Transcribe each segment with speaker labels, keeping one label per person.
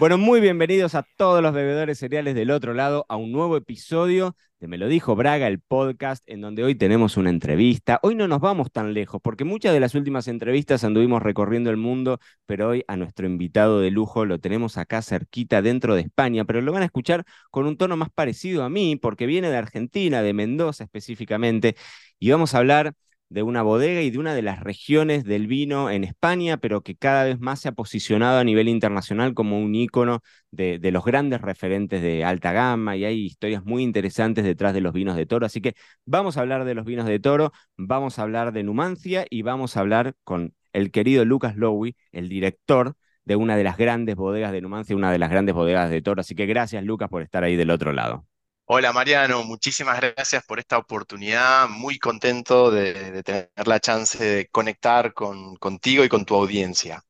Speaker 1: Bueno, muy bienvenidos a todos los bebedores cereales del otro lado a un nuevo episodio de Me lo dijo Braga, el podcast, en donde hoy tenemos una entrevista. Hoy no nos vamos tan lejos, porque muchas de las últimas entrevistas anduvimos recorriendo el mundo, pero hoy a nuestro invitado de lujo lo tenemos acá cerquita dentro de España, pero lo van a escuchar con un tono más parecido a mí, porque viene de Argentina, de Mendoza específicamente, y vamos a hablar de una bodega y de una de las regiones del vino en España, pero que cada vez más se ha posicionado a nivel internacional como un ícono de, los grandes referentes de alta gama y hay historias muy interesantes detrás de los vinos de toro. Así que vamos a hablar de los vinos de toro, vamos a hablar de Numancia y vamos a hablar con el querido Lucas Lowy, el director de una de las grandes bodegas de Numancia, una de las grandes bodegas de toro. Así que gracias Lucas por estar ahí del otro lado.
Speaker 2: Hola Mariano, muchísimas gracias por esta oportunidad. Muy contento de, tener la chance de conectar con, contigo y con tu audiencia.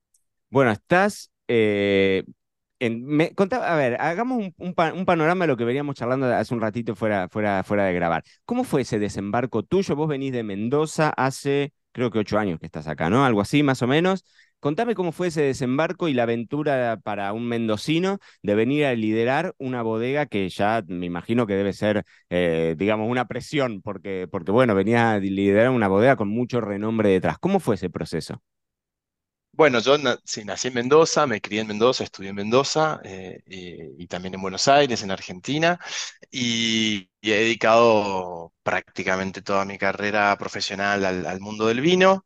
Speaker 1: Bueno, estás eh, a ver, hagamos un, panorama de lo que veníamos charlando hace un ratito fuera, fuera, fuera de grabar. ¿Cómo fue ese desembarco tuyo? Vos venís de Mendoza hace, creo que ocho años que estás acá, ¿no? Algo así, más o menos. Contame cómo fue ese desembarco y la aventura para un mendocino de venir a liderar una bodega que ya me imagino que debe ser, eh, digamos, una presión, porque, porque, bueno, venía a liderar una bodega con mucho renombre detrás. ¿Cómo fue ese proceso?
Speaker 2: Bueno, yo nací en Mendoza, me crié en Mendoza, estudié en Mendoza eh, y, también en Buenos Aires, en Argentina, y, he dedicado prácticamente toda mi carrera profesional al mundo del vino.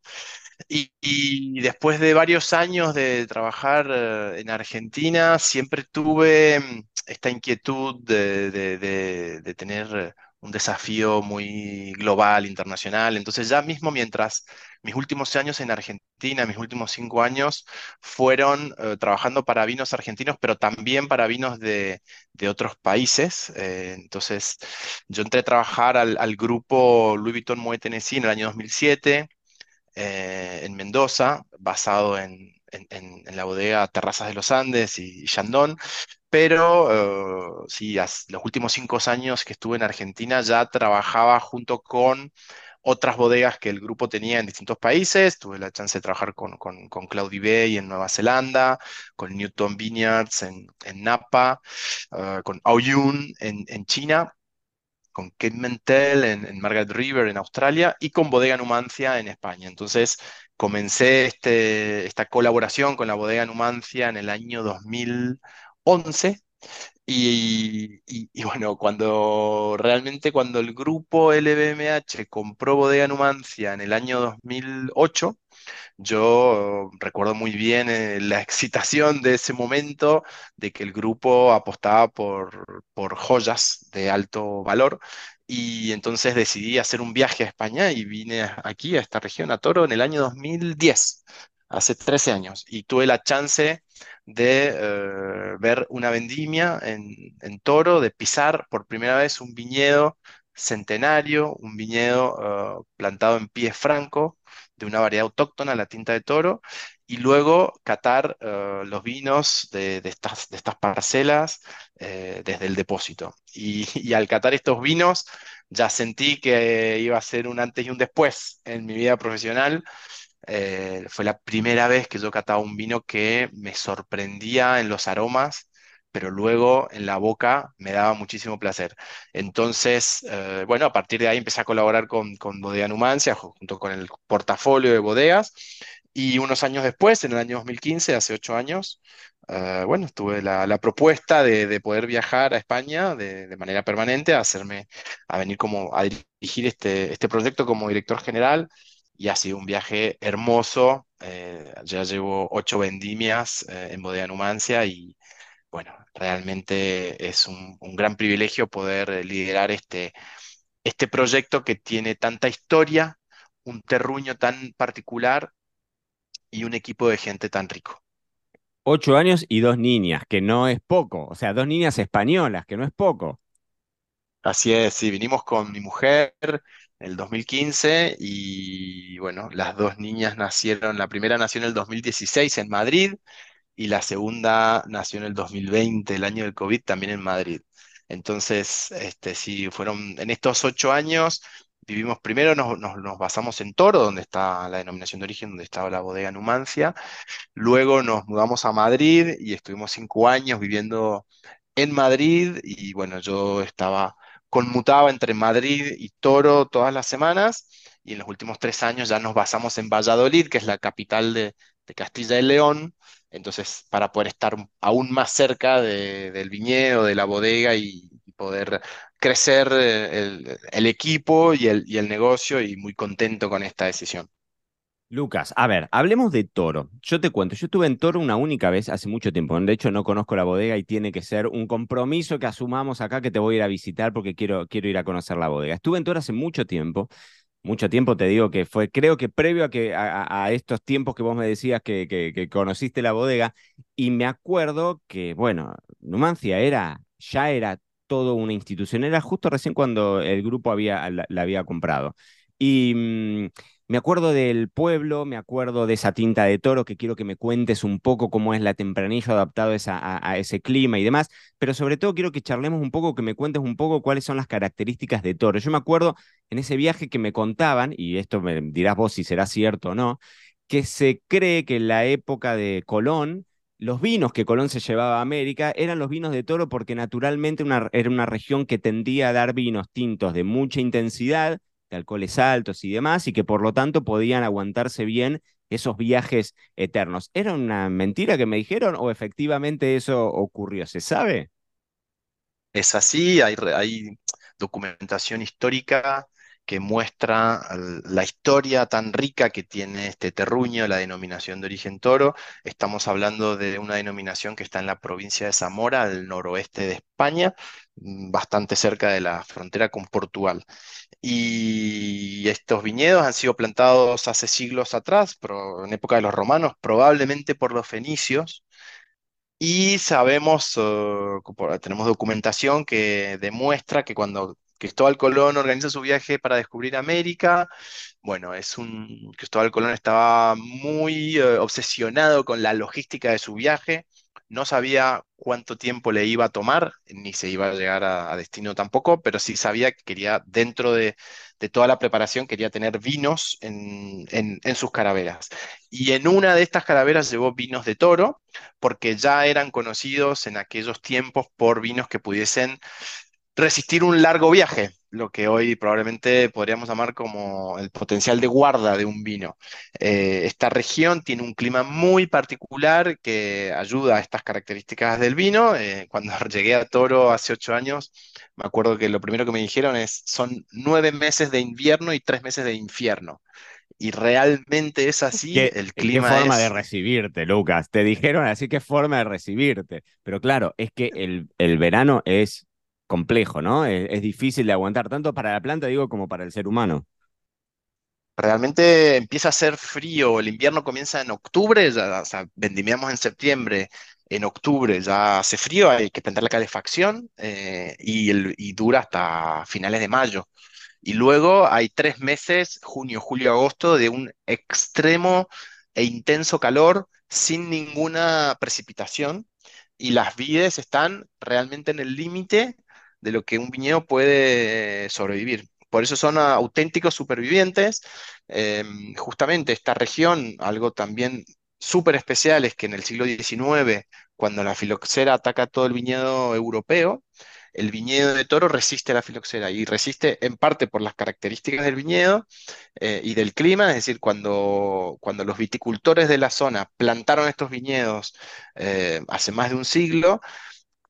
Speaker 2: Y, después de varios años de trabajar eh, en Argentina, siempre tuve mm, esta inquietud de, tener un desafío muy global, internacional. Entonces ya mismo mientras mis últimos años en Argentina, mis últimos cinco años, fueron eh, trabajando para vinos argentinos, pero también para vinos de, otros países. Eh, entonces yo entré a trabajar al, al grupo Louis Vuitton Moet Tennessee en el año 2007. Eh, en Mendoza, basado en, la bodega Terrazas de los Andes y, Chandon, pero eh, sí, los últimos cinco años que estuve en Argentina ya trabajaba junto con otras bodegas que el grupo tenía en distintos países. Tuve la chance de trabajar con, con, con Bay en Nueva Zelanda, con Newton Vineyards en, Napa, eh, con Aoyun en China con Kate Mentel en, Margaret River en Australia y con Bodega Numancia en España. Entonces comencé este, esta colaboración con la Bodega Numancia en el año 2011 y, bueno, cuando realmente cuando el grupo LVMH compró Bodega Numancia en el año 2008, yo recuerdo muy bien eh, la excitación de ese momento, de que el grupo apostaba por, por joyas de alto valor. Y entonces decidí hacer un viaje a España y vine aquí, a esta región, a Toro, en el año 2010, hace 13 años, y tuve la chance de eh, ver una vendimia en, Toro, de pisar por primera vez un viñedo centenario, un viñedo eh, plantado en pie franco, de una variedad autóctona, la tinta de toro, y luego catar eh, los vinos de, estas, parcelas desde el depósito. Y, al catar estos vinos ya sentí que iba a ser un antes y un después en mi vida profesional. Eh, fue la primera vez que yo cataba un vino que me sorprendía en los aromas pero luego en la boca me daba muchísimo placer. Entonces, eh, bueno, a partir de ahí empecé a colaborar con, con Bodega Numancia, junto con el portafolio de bodegas, y unos años después, en el año 2015, hace ocho años, eh, bueno, tuve la, propuesta de, poder viajar a España de, manera permanente, a hacerme, a venir como, a dirigir este, este proyecto como director general, y ha sido un viaje hermoso. Eh, ya llevo ocho vendimias en Bodega Numancia y, bueno, realmente es un, gran privilegio poder eh, liderar este, este proyecto que tiene tanta historia, un terruño tan particular y un equipo de gente tan rico.
Speaker 1: Ocho años y dos niñas, que no es poco. O sea, dos niñas españolas, que no es poco.
Speaker 2: Así es, sí, vinimos con mi mujer, el 2015 y bueno, las dos niñas nacieron, la primera nació en el 2016 en Madrid y la segunda nació en el 2020, el año del COVID, también en Madrid. Entonces, este, sí, fueron en estos ocho años, vivimos primero, nos, nos, basamos en Toro, donde está la denominación de origen, donde estaba la bodega Numancia. Luego nos mudamos a Madrid y estuvimos cinco años viviendo en Madrid y bueno, yo estaba conmutaba entre Madrid y Toro todas las semanas y en los últimos tres años ya nos basamos en Valladolid, que es la capital de, Castilla y León, entonces para poder estar aún más cerca del viñedo, de la bodega y, poder crecer eh, el, equipo y el, y el negocio y muy contento con esta decisión.
Speaker 1: Lucas, a ver, hablemos de Toro. Yo te cuento, yo estuve en Toro una única vez hace mucho tiempo. De hecho, no conozco la bodega y tiene que ser un compromiso que asumamos acá que te voy a ir a visitar porque quiero, quiero ir a conocer la bodega. Estuve en Toro hace mucho tiempo. Mucho tiempo te digo que fue, creo que previo a, estos tiempos que vos me decías que, conociste la bodega, y me acuerdo que, bueno, Numancia era, ya era todo una institución, era justo recién cuando el grupo había, la, había comprado. Y mm, me acuerdo del pueblo, me acuerdo de esa tinta de toro, que quiero que me cuentes un poco cómo es la tempranillo adaptado a, ese clima y demás, pero sobre todo quiero que charlemos un poco, que me cuentes un poco cuáles son las características de toro. Yo me acuerdo en ese viaje que me contaban, y esto me dirás vos si será cierto o no, que se cree que en la época de Colón, los vinos que Colón se llevaba a América eran los vinos de toro porque naturalmente era una región que tendía a dar vinos tintos de mucha intensidad de alcoholes altos y demás, y que por lo tanto podían aguantarse bien esos viajes eternos. ¿Era una mentira que me dijeron o efectivamente eso ocurrió? ¿Se sabe?
Speaker 2: Es así, hay, hay documentación histórica que muestra la historia tan rica que tiene este terruño, la denominación de origen toro. Estamos hablando de una denominación que está en la provincia de Zamora, al noroeste de España, mm, bastante cerca de la frontera con Portugal. Y estos viñedos han sido plantados hace siglos atrás, en época de los romanos, probablemente por los fenicios. Y sabemos, eh, tenemos documentación que demuestra que cuando Cristóbal Colón organiza su viaje para descubrir América. Bueno, es un Cristóbal Colón estaba muy eh, obsesionado con la logística de su viaje. No sabía cuánto tiempo le iba a tomar, ni se iba a llegar a, destino tampoco, pero sí sabía que quería, dentro de, toda la preparación, quería tener vinos en, en, sus caraveras. Y en una de estas caraveras llevó vinos de toro, porque ya eran conocidos en aquellos tiempos por vinos que pudiesen resistir un largo viaje, lo que hoy probablemente podríamos llamar como el potencial de guarda de un vino. Eh, esta región tiene un clima muy particular que ayuda a estas características del vino. Eh, cuando llegué a Toro hace ocho años, me acuerdo que lo primero que me dijeron es, son nueve meses de invierno y tres meses de infierno y realmente es así, el clima
Speaker 1: qué forma de recibirte, Lucas. Te dijeron así qué forma de recibirte. Pero claro, es que el, el verano es complejo, ¿no? Es, difícil de aguantar, tanto para la planta, digo, como para el ser humano.
Speaker 2: Realmente empieza a ser frío, el invierno comienza en octubre, ya, vendimiamos en septiembre, en octubre ya hace frío, hay que prender la calefacción eh, y, y dura hasta finales de mayo. Y luego hay tres meses, junio, julio, agosto, de un extremo e intenso calor sin ninguna precipitación y las vides están realmente en el límite de lo que un viñedo puede sobrevivir. Por eso son auténticos supervivientes. Em, justamente esta región, algo también súper especial es que en el siglo XIX, cuando la filoxera ataca todo el viñedo europeo, el viñedo de toro resiste a la filoxera y resiste en parte por las características del viñedo eh, y del clima, es decir, cuando, cuando los viticultores de la zona plantaron estos viñedos eh, hace más de un siglo,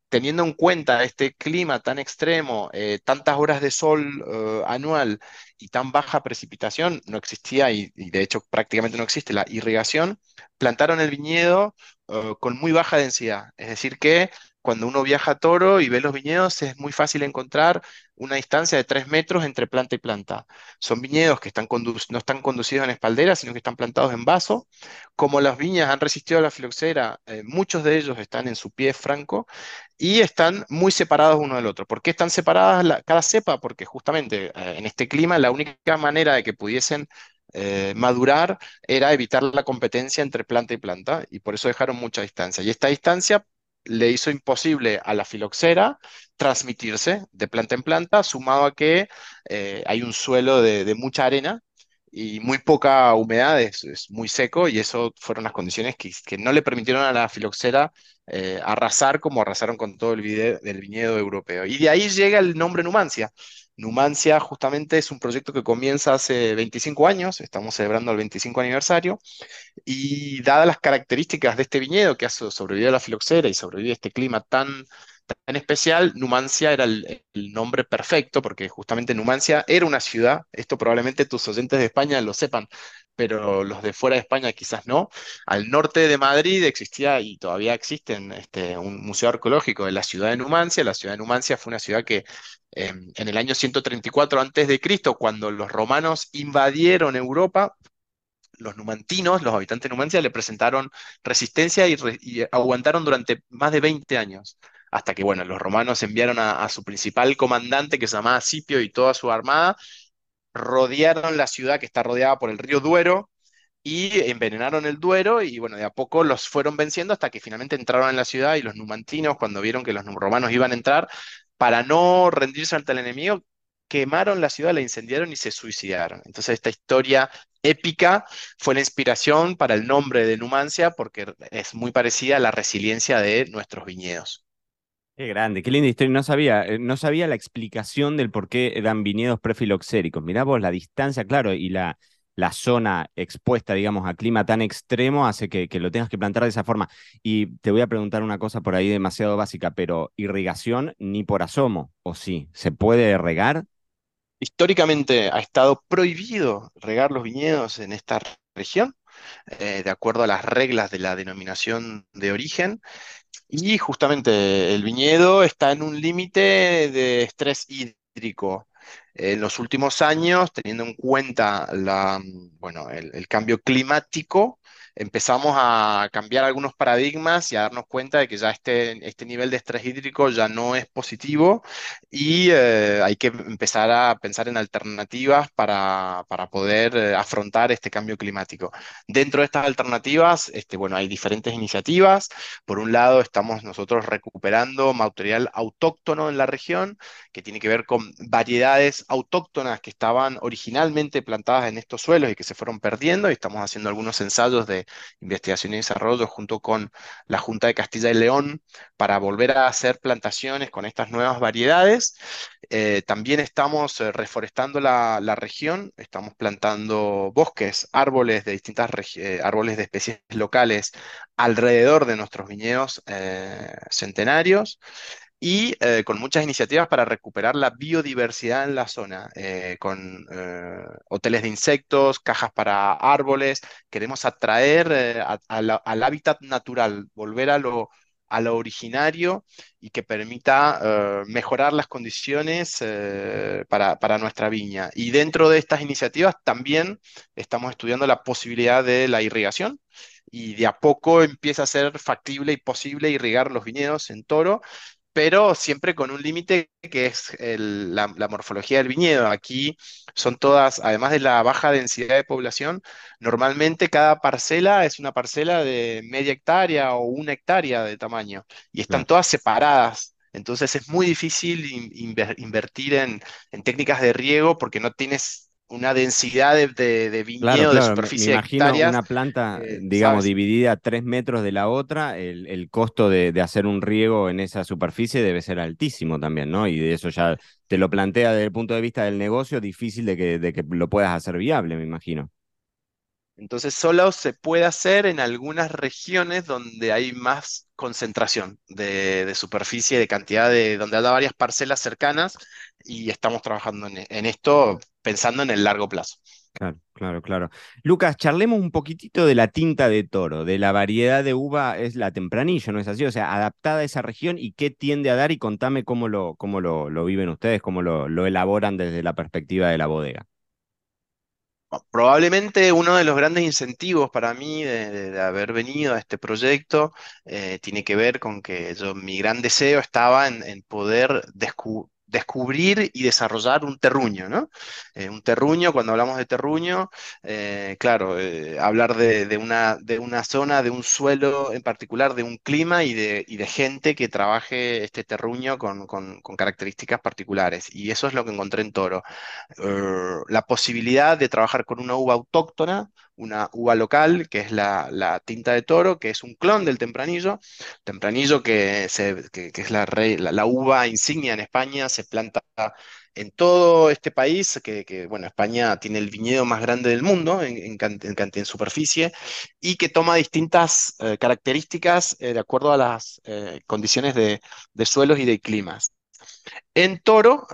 Speaker 2: teniendo en cuenta este clima tan extremo, eh, tantas horas de sol eh, anual y tan baja precipitación, no existía y, de hecho prácticamente no existe la irrigación, plantaron el viñedo eh, con muy baja densidad, es decir que cuando uno viaja a Toro y ve los viñedos, es muy fácil encontrar una distancia de 3 metros entre planta y planta. Son viñedos que no están conducidos en espaldera, sino que están plantados en vaso. Como las viñas han resistido a la filoxera, eh, muchos de ellos están en su pie franco y están muy separados uno del otro. ¿Por qué están separadas cada cepa? Porque justamente eh, en este clima la única manera de que pudiesen eh, madurar era evitar la competencia entre planta y planta y por eso dejaron mucha distancia. Y esta distancia le hizo imposible a la filoxera transmitirse de planta en planta, sumado a que eh, hay un suelo de, mucha arena y muy poca humedad, es, muy seco y eso fueron las condiciones que, no le permitieron a la filoxera eh, arrasar como arrasaron con todo el, el viñedo europeo. Y de ahí llega el nombre Numancia. Numancia justamente es un proyecto que comienza hace 25 años, estamos celebrando el 25 aniversario, y dadas las características de este viñedo que ha sobrevivido a la filoxera y sobrevive a este clima tan, tan especial, Numancia era el, nombre perfecto, porque justamente Numancia era una ciudad, esto probablemente tus oyentes de España lo sepan, pero los de fuera de España quizás no. Al norte de Madrid existía y todavía existe este, un museo arqueológico de la ciudad de Numancia. La ciudad de Numancia fue una ciudad que em, en el año 134 a.C., cuando los romanos invadieron Europa, los numantinos, los habitantes de Numancia, le presentaron resistencia y, aguantaron durante más de 20 años. Hasta que, bueno, los romanos enviaron a, a su principal comandante, que se llamaba Scipio, y toda su armada, rodearon la ciudad que está rodeada por el río Duero y envenenaron el Duero y bueno, de a poco los fueron venciendo hasta que finalmente entraron en la ciudad y los numantinos, cuando vieron que los romanos iban a entrar, para no rendirse ante el enemigo, quemaron la ciudad, la incendiaron y se suicidaron. Entonces esta historia épica fue la inspiración para el nombre de Numancia porque es muy parecida a la resiliencia de nuestros viñedos.
Speaker 1: Qué grande, qué linda historia. No sabía, eh, no sabía la explicación del por qué eran viñedos prefiloxéricos. Mirá vos, la distancia, claro, y la, la zona expuesta, digamos, a clima tan extremo hace que, que, lo tengas que plantar de esa forma. Y te voy a preguntar una cosa por ahí demasiado básica, pero irrigación ni por asomo, ¿o sí? ¿Se puede regar?
Speaker 2: Históricamente ha estado prohibido regar los viñedos en esta región, eh, de acuerdo a las reglas de la denominación de origen. Y justamente el viñedo está en un límite de estrés hídrico. En los últimos años, teniendo en cuenta la, bueno, el cambio climático, empezamos a cambiar algunos paradigmas y a darnos cuenta de que ya este, este nivel de estrés hídrico ya no es positivo y eh, hay que empezar a pensar en alternativas para, para poder eh, afrontar este cambio climático. Dentro de estas alternativas, este, bueno, hay diferentes iniciativas. Por un lado, estamos nosotros recuperando material autóctono en la región, que tiene que ver con variedades autóctonas que estaban originalmente plantadas en estos suelos y que se fueron perdiendo, y estamos haciendo algunos ensayos de investigación y desarrollo junto con la Junta de Castilla y León para volver a hacer plantaciones con estas nuevas variedades. Eh, también estamos eh, reforestando la, región, estamos plantando bosques, árboles de distintas eh, árboles de especies locales alrededor de nuestros viñedos centenarios y eh, con muchas iniciativas para recuperar la biodiversidad en la zona, eh, con eh, hoteles de insectos, cajas para árboles. Queremos atraer al hábitat natural, volver a lo, a lo originario y que permita mejorar las condiciones para, para, nuestra viña. Y dentro de estas iniciativas también estamos estudiando la posibilidad de la irrigación y de a poco empieza a ser factible y posible irrigar los viñedos en toro pero siempre con un límite que es la, morfología del viñedo. Aquí son todas, además de la baja densidad de población, normalmente cada parcela es una parcela de media hectárea o una hectárea de tamaño y están todas separadas. Entonces es muy difícil invertir en, en técnicas de riego porque no tienes una densidad de, de, de viñedo de superficie
Speaker 1: me imagino una planta, eh, digamos, dividida a tres metros de la otra, el, costo de, hacer un riego en esa superficie debe ser altísimo también, ¿no? Y de eso ya te lo plantea desde el punto de vista del negocio, difícil de que, de que lo puedas hacer viable, me imagino.
Speaker 2: Entonces solo se puede hacer en algunas regiones donde hay más concentración de, superficie, de cantidad de, donde haya varias parcelas cercanas y estamos trabajando en, esto pensando en el largo plazo.
Speaker 1: Claro, claro, claro. Lucas, charlemos un poquitito de la tinta de toro, de la variedad de uva, es la tempranillo, ¿no es así? O sea, adaptada a esa región y qué tiende a dar y contame cómo lo, cómo lo, viven ustedes, cómo lo elaboran desde la perspectiva de la bodega.
Speaker 2: Probablemente uno de los grandes incentivos para mí de, haber venido a este proyecto eh, tiene que ver con que yo, mi gran deseo estaba en, poder descu- descubrir y desarrollar un terruño, ¿no? Eh, un terruño, cuando hablamos de terruño, eh, claro, eh, hablar de, una, de una zona, de un suelo en particular, de un clima y de, y de gente que trabaje este terruño con, con características particulares. Y eso es lo que encontré en Toro eh, la posibilidad de trabajar con una uva autóctona, una uva local, que es la, tinta de toro, que es un clon del tempranillo. Tempranillo que, es la, la, uva insignia en España, se planta en todo este país, que, que, bueno, España tiene el viñedo más grande del mundo en, en, en en superficie, y que toma distintas eh, características eh, de acuerdo a las eh, condiciones de, de suelos y de climas. En toro,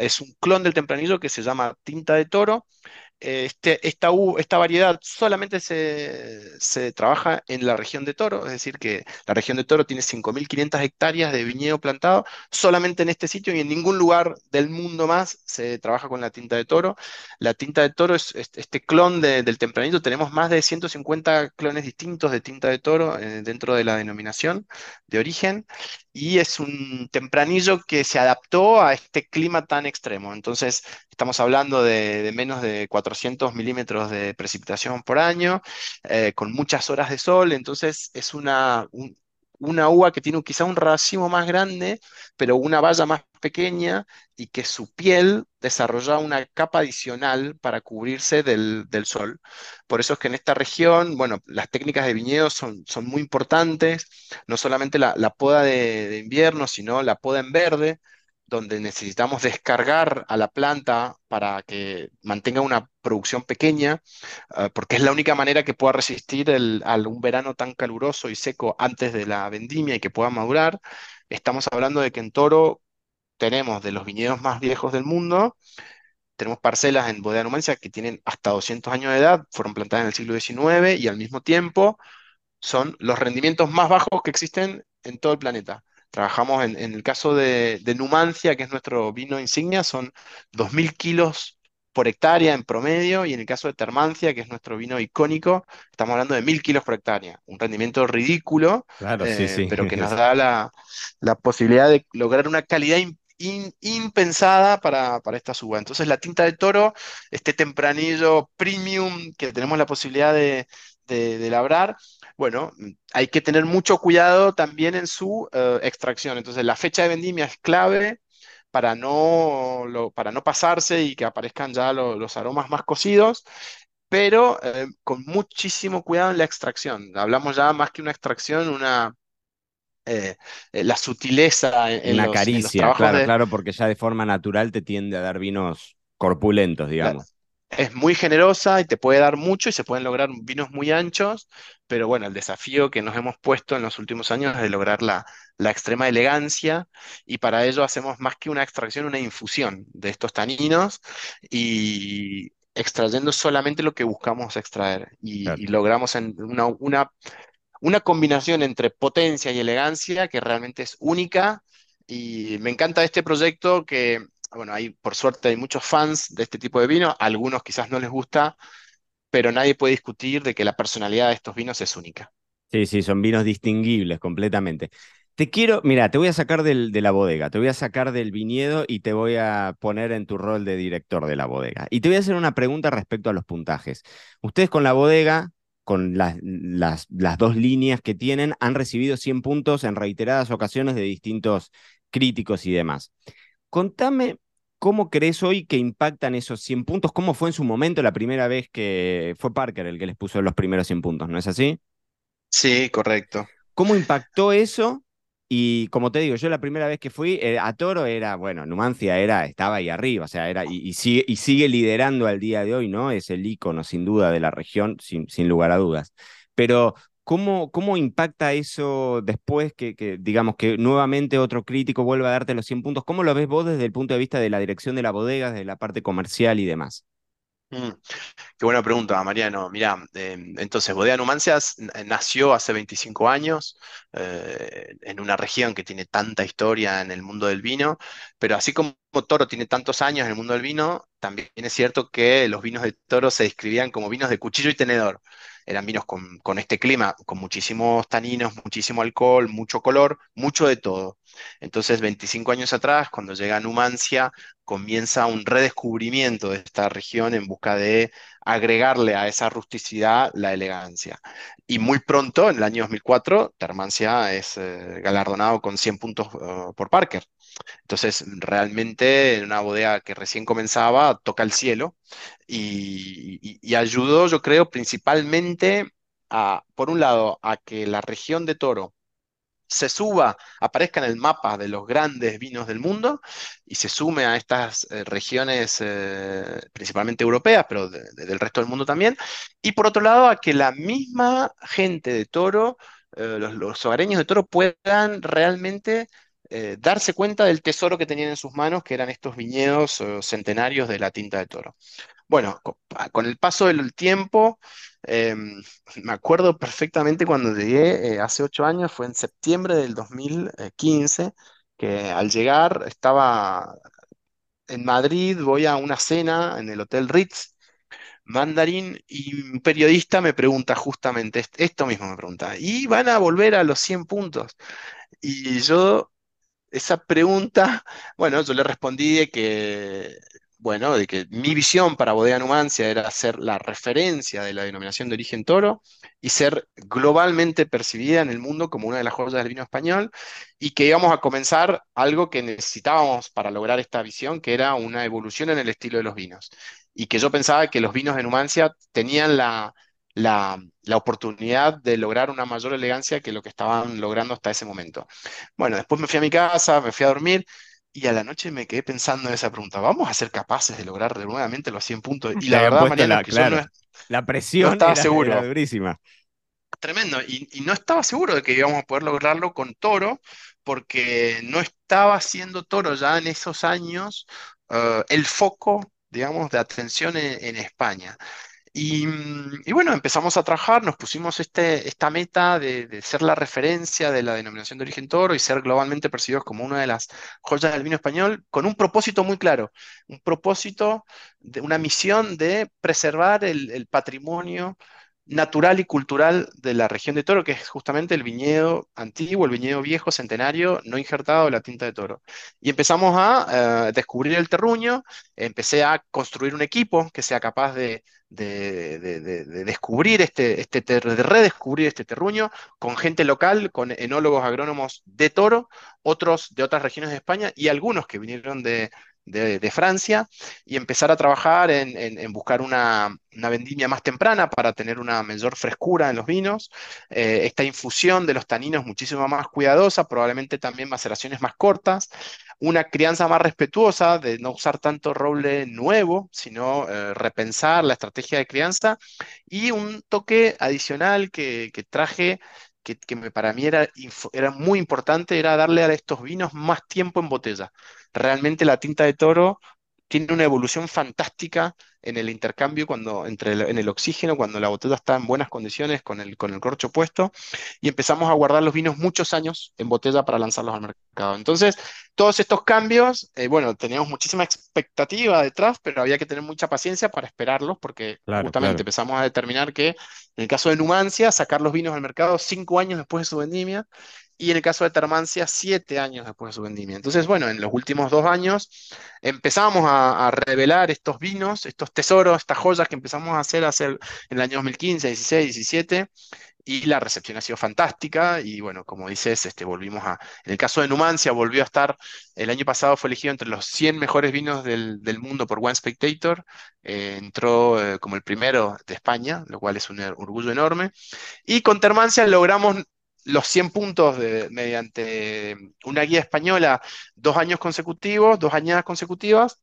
Speaker 2: es un clon del tempranillo que se llama tinta de toro. Eh, Este, esta, variedad solamente se, trabaja en la región de Toro, es decir, que la región de Toro tiene 5.500 hectáreas de viñedo plantado, solamente en este sitio y en ningún lugar del mundo más se trabaja con la tinta de Toro. La tinta de Toro es, es- este clon de- del tempranillo, tenemos más de 150 clones distintos de tinta de Toro eh, dentro de la denominación de origen y es un tempranillo que se adaptó a este clima tan extremo. Entonces, Estamos hablando de, menos de 400 milímetros de precipitación por año, eh, con muchas horas de sol, entonces es una, un- una uva que tiene quizá un racimo más grande, pero una valla más pequeña y que su piel desarrolla una capa adicional para cubrirse del, del sol. Por eso es que en esta región, bueno, las técnicas de viñedo son, son muy importantes, no solamente la, poda de de invierno, sino la poda en verde donde necesitamos descargar a la planta para que mantenga una producción pequeña, eh, porque es la única manera que pueda resistir el- al un verano tan caluroso y seco antes de la vendimia y que pueda madurar. Estamos hablando de que en Toro tenemos de los viñedos más viejos del mundo, tenemos parcelas en Bodega Numancia que tienen hasta 200 años de edad, fueron plantadas en el siglo XIX y al mismo tiempo son los rendimientos más bajos que existen en todo el planeta. Trabajamos en, en el caso de, de Numancia, que es nuestro vino insignia, son 2.000 kilos por hectárea en promedio, y en el caso de Termancia, que es nuestro vino icónico, estamos hablando de 1.000 kilos por hectárea. Un rendimiento ridículo,
Speaker 1: Claro, sí,
Speaker 2: eh,
Speaker 1: sí.
Speaker 2: pero que nos da la, la posibilidad de lograr una calidad in- in- impensada para, para esta uva. Entonces, la tinta de toro, este tempranillo premium que tenemos la posibilidad de de, de labrar, bueno, hay que tener mucho cuidado también en su eh, extracción. Entonces, la fecha de vendimia es clave para no, lo- para no pasarse y que aparezcan ya lo- los aromas más cocidos, pero eh, con muchísimo cuidado en la extracción. Hablamos ya más que una extracción, una, eh, eh, la sutileza en, en
Speaker 1: Una
Speaker 2: los, en los
Speaker 1: caricia, claro,
Speaker 2: de,
Speaker 1: claro, porque ya de forma natural te tiende a dar vinos corpulentos,
Speaker 2: la-
Speaker 1: digamos.
Speaker 2: Es muy generosa y te puede dar mucho y se pueden lograr vinos muy anchos, pero bueno, el desafío que nos hemos puesto en los últimos años es de lograr la, la extrema elegancia y para ello hacemos más que una extracción, una infusión de estos taninos y extrayendo solamente lo que buscamos extraer y,
Speaker 1: Claro.
Speaker 2: y logramos en una, una una combinación entre potencia y elegancia que realmente es única y me encanta este proyecto que, bueno, hay, por suerte hay muchos fans de este tipo de vino, algunos quizás no les gusta, pero nadie puede discutir de que la personalidad de estos vinos es única.
Speaker 1: Sí, sí, son vinos distinguibles completamente. Te quiero, mira, te voy a sacar del- de la bodega, te voy a sacar del viñedo y te voy a poner en tu rol de director de la bodega. Y te voy a hacer una pregunta respecto a los puntajes. Ustedes con la bodega, con las, las, las dos líneas que tienen, han recibido 100 puntos en reiteradas ocasiones de distintos críticos y demás. Contame cómo crees hoy que impactan esos 100 puntos, cómo fue en su momento la primera vez que fue Parker el que les puso los primeros 100 puntos, ¿no es así?
Speaker 2: Sí, correcto.
Speaker 1: ¿Cómo impactó eso? Y como te digo, yo la primera vez que fui eh, a Toro era, bueno, Numancia era, estaba ahí arriba, o sea, era, y, y sigue, y sigue liderando al día de hoy, ¿no? Es el ícono, sin duda, de la región, sin, sin lugar a dudas. Pero, ¿cómo, cómo impacta eso después que, digamos, que nuevamente otro crítico vuelva a darte los 100 puntos? ¿Cómo lo ves vos desde el punto de vista de la dirección de la bodega, desde la parte comercial y demás?
Speaker 2: Mm. Qué buena pregunta, Mariano. Mira, entonces, Bodega Numancias nació hace 25 años eh, en una región que tiene tanta historia en el mundo del vino, pero así como Toro tiene tantos años en el mundo del vino, también es cierto que los vinos de Toro se describían como vinos de cuchillo y tenedor. Eran vinos con, con este clima, con muchísimos taninos, muchísimo alcohol, mucho color, mucho de todo. Entonces, 25 años atrás, cuando llega Numancia, comienza un redescubrimiento de esta región en busca de agregarle a esa rusticidad la elegancia. Y muy pronto, en el año 2004, Termancia es eh, galardonado con 100 puntos uh, por Parker. Entonces, realmente en una bodega que recién comenzaba, toca el cielo y, ayudó, yo creo, principalmente a, por un lado, a que la región de Toro se suba, aparezca en el mapa de los grandes vinos del mundo y se sume a estas eh, regiones eh, principalmente europeas, pero del resto del mundo también. Y por otro lado, a que la misma gente de Toro, eh, los, los, hogareños de Toro, puedan realmente darse cuenta del tesoro que tenían en sus manos, que eran estos viñedos centenarios de la tinta de Toro. Bueno, con el paso del tiempo, em, me acuerdo perfectamente cuando llegué eh, hace ocho años, fue en septiembre del 2015, que al llegar estaba en Madrid, voy a una cena en el Hotel Ritz, Mandarín, y un periodista me pregunta justamente esto mismo, me pregunta, ¿y van a volver a los 100 puntos? Y yo, esa pregunta, bueno, yo le respondí que bueno, de que mi visión para Bodega Numancia era ser la referencia de la denominación de origen toro y ser globalmente percibida en el mundo como una de las joyas del vino español y que íbamos a comenzar algo que necesitábamos para lograr esta visión, que era una evolución en el estilo de los vinos. Y que yo pensaba que los vinos de Numancia tenían la, la, la, oportunidad de lograr una mayor elegancia que lo que estaban logrando hasta ese momento. Bueno, después me fui a mi casa, me fui a dormir y a la noche me quedé pensando en esa pregunta, ¿vamos a ser capaces de lograr nuevamente los 100 puntos? Y la verdad, Mariano,
Speaker 1: la,
Speaker 2: que
Speaker 1: claro,
Speaker 2: yo no,
Speaker 1: la presión
Speaker 2: no estaba
Speaker 1: era,
Speaker 2: seguro.
Speaker 1: era durísima.
Speaker 2: Tremendo, y, y, no estaba seguro de que íbamos a poder lograrlo con Toro, porque no estaba siendo Toro ya en esos años uh, el foco, digamos, de atención en, en España. Y, y, bueno, empezamos a trabajar, nos pusimos este, esta meta de, de, ser la referencia de la denominación de origen toro y ser globalmente percibidos como una de las joyas del vino español, con un propósito muy claro, un propósito, de una misión de preservar el, el patrimonio natural y cultural de la región de Toro, que es justamente el viñedo antiguo, el viñedo viejo, centenario, no injertado de la tinta de Toro. Y empezamos a uh, descubrir el terruño, empecé a construir un equipo que sea capaz de, de, de, de descubrir este, este de redescubrir este terruño con gente local, con enólogos agrónomos de Toro, otros de otras regiones de España y algunos que vinieron de, de, Francia y empezar a trabajar en, en, en buscar una, una, vendimia más temprana para tener una mayor frescura en los vinos, eh, esta infusión de los taninos muchísimo más cuidadosa, probablemente también maceraciones más cortas, una crianza más respetuosa de no usar tanto roble nuevo, sino eh, repensar la estrategia de crianza. Y un toque adicional que, que traje que, que, para mí era, era muy importante, era darle a estos vinos más tiempo en botella. Realmente la tinta de toro tiene una evolución fantástica en el intercambio cuando, entre el, en el oxígeno, cuando la botella está en buenas condiciones con el, con el corcho puesto, y empezamos a guardar los vinos muchos años en botella para lanzarlos al mercado. Entonces, todos estos cambios, eh, bueno, teníamos muchísima expectativa detrás, pero había que tener mucha paciencia para esperarlos, porque claro, justamente claro. empezamos a determinar que en el caso de Numancia, sacar los vinos al mercado cinco años después de su vendimia, y en el caso de Termancia, siete años después de su vendimia. Entonces, bueno, en los últimos dos años empezamos a, revelar estos vinos, estos tesoros, estas joyas que empezamos a hacer, a hacer en el año 2015, 16, 17, y la recepción ha sido fantástica y bueno, como dices, este, volvimos a, en el caso de Numancia volvió a estar, el año pasado fue elegido entre los 100 mejores vinos del, del mundo por One Spectator, eh, entró eh, como el primero de España, lo cual es un orgullo enorme, y con Termancia logramos los 100 puntos de, mediante una guía española dos años consecutivos, dos añadas consecutivas.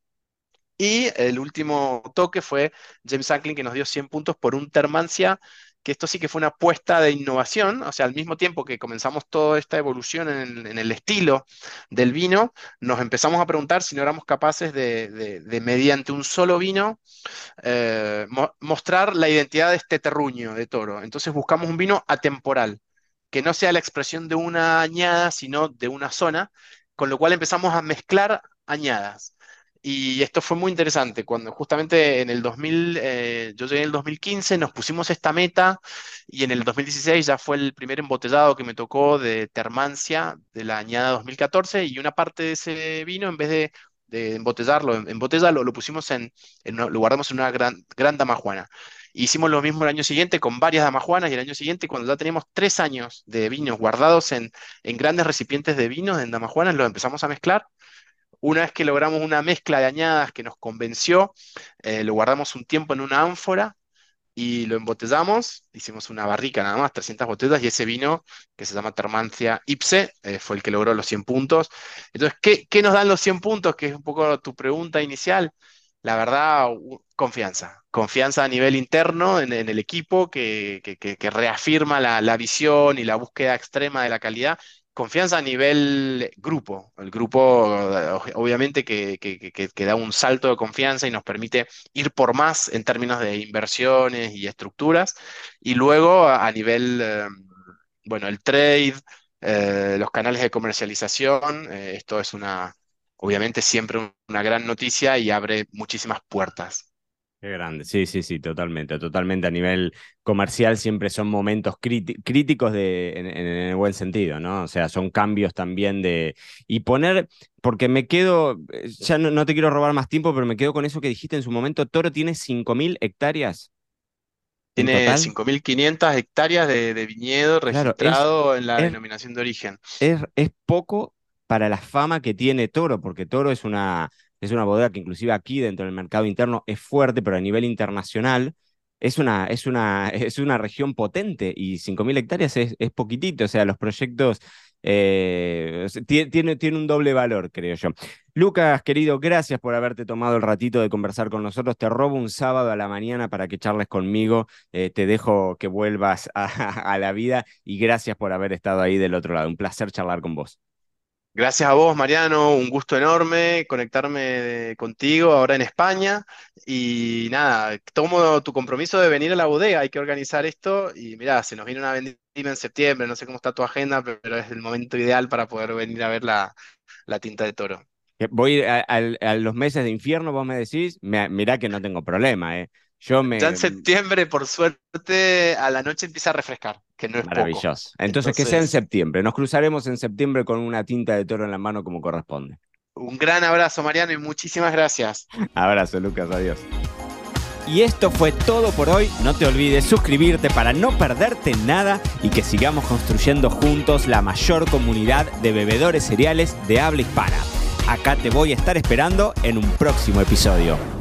Speaker 2: Y el último toque fue James Anklin que nos dio 100 puntos por un Termancia que esto sí que fue una apuesta de innovación, o sea, al mismo tiempo que comenzamos toda esta evolución en, el estilo del vino, nos empezamos a preguntar si no éramos capaces de, mediante un solo vino, eh, mostrar la identidad de este terruño de toro. Entonces buscamos un vino atemporal, que no sea la expresión de una añada, sino de una zona, con lo cual empezamos a mezclar añadas. Y esto fue muy interesante, cuando justamente en el 2000, eh, yo llegué en el 2015, nos pusimos esta meta y en el 2016 ya fue el primer embotellado que me tocó de Termancia de la añada 2014 y una parte de ese vino, en vez de, de embotellarlo en, botella, lo, pusimos en, lo guardamos en una gran, gran damajuana. Hicimos lo mismo el año siguiente con varias damajuanas y el año siguiente, cuando ya teníamos tres años de vinos guardados en, grandes recipientes de vinos en damajuanas, los empezamos a mezclar una vez que logramos una mezcla de añadas que nos convenció, eh, lo guardamos un tiempo en una ánfora y lo embotellamos. Hicimos una barrica nada más, 300 botellas, y ese vino, que se llama Termancia Ipse, eh, fue el que logró los 100 puntos. Entonces, ¿qué, nos dan los 100 puntos? Que es un poco tu pregunta inicial. La verdad, confianza. Confianza a nivel interno en, el equipo que, reafirma la, la, visión y la búsqueda extrema de la calidad confianza a nivel grupo. El grupo, obviamente, que, que, da un salto de confianza y nos permite ir por más en términos de inversiones y estructuras. Y luego a, nivel, em, bueno, el trade, eh, los canales de comercialización, eh, esto es una, obviamente, siempre una gran noticia y abre muchísimas puertas.
Speaker 1: Qué grande, sí, sí, sí, totalmente, totalmente a nivel comercial siempre son momentos críticos de, en, el buen sentido, ¿no? O sea, son cambios también de... Y poner, porque me quedo, eh, ya no, te quiero robar más tiempo, pero me quedo con eso que dijiste en su momento, Toro tiene 5.000 hectáreas.
Speaker 2: Tiene 5.500 hectáreas de, viñedo registrado en la denominación de origen.
Speaker 1: Es, es poco para la fama que tiene Toro, porque Toro es una es una bodega que inclusive aquí dentro del mercado interno es fuerte, pero a nivel internacional es una, es una, es una región potente y 5.000 hectáreas es, poquitito, o sea, los proyectos eh, tiene, tiene un doble valor, creo yo. Lucas, querido, gracias por haberte tomado el ratito de conversar con nosotros. Te robo un sábado a la mañana para que charles conmigo. Eh, te dejo que vuelvas a la vida y gracias por haber estado ahí del otro lado. Un placer charlar con vos.
Speaker 2: Gracias a vos, Mariano, un gusto enorme conectarme contigo ahora en España. Y nada, tomo tu compromiso de venir a la bodega, hay que organizar esto. Y mira, se nos viene una vendimia en septiembre, no sé cómo está tu agenda, pero es el momento ideal para poder venir a ver la, tinta de toro.
Speaker 1: Voy a, a, los meses de infierno, vos me decís, mirá que no tengo problema, ¿eh?
Speaker 2: Ya en septiembre, por suerte, a la noche empieza a refrescar, que no es
Speaker 1: Maravilloso. Entonces, que sea en septiembre. Nos cruzaremos en septiembre con una tinta de toro en la mano como corresponde.
Speaker 2: Un gran abrazo, Mariano, y muchísimas gracias.
Speaker 1: Abrazo, Lucas. Adiós. Y esto fue todo por hoy. No te olvides suscribirte para no perderte nada y que sigamos construyendo juntos la mayor comunidad de bebedores cereales de habla hispana. Acá te voy a estar esperando en un próximo episodio.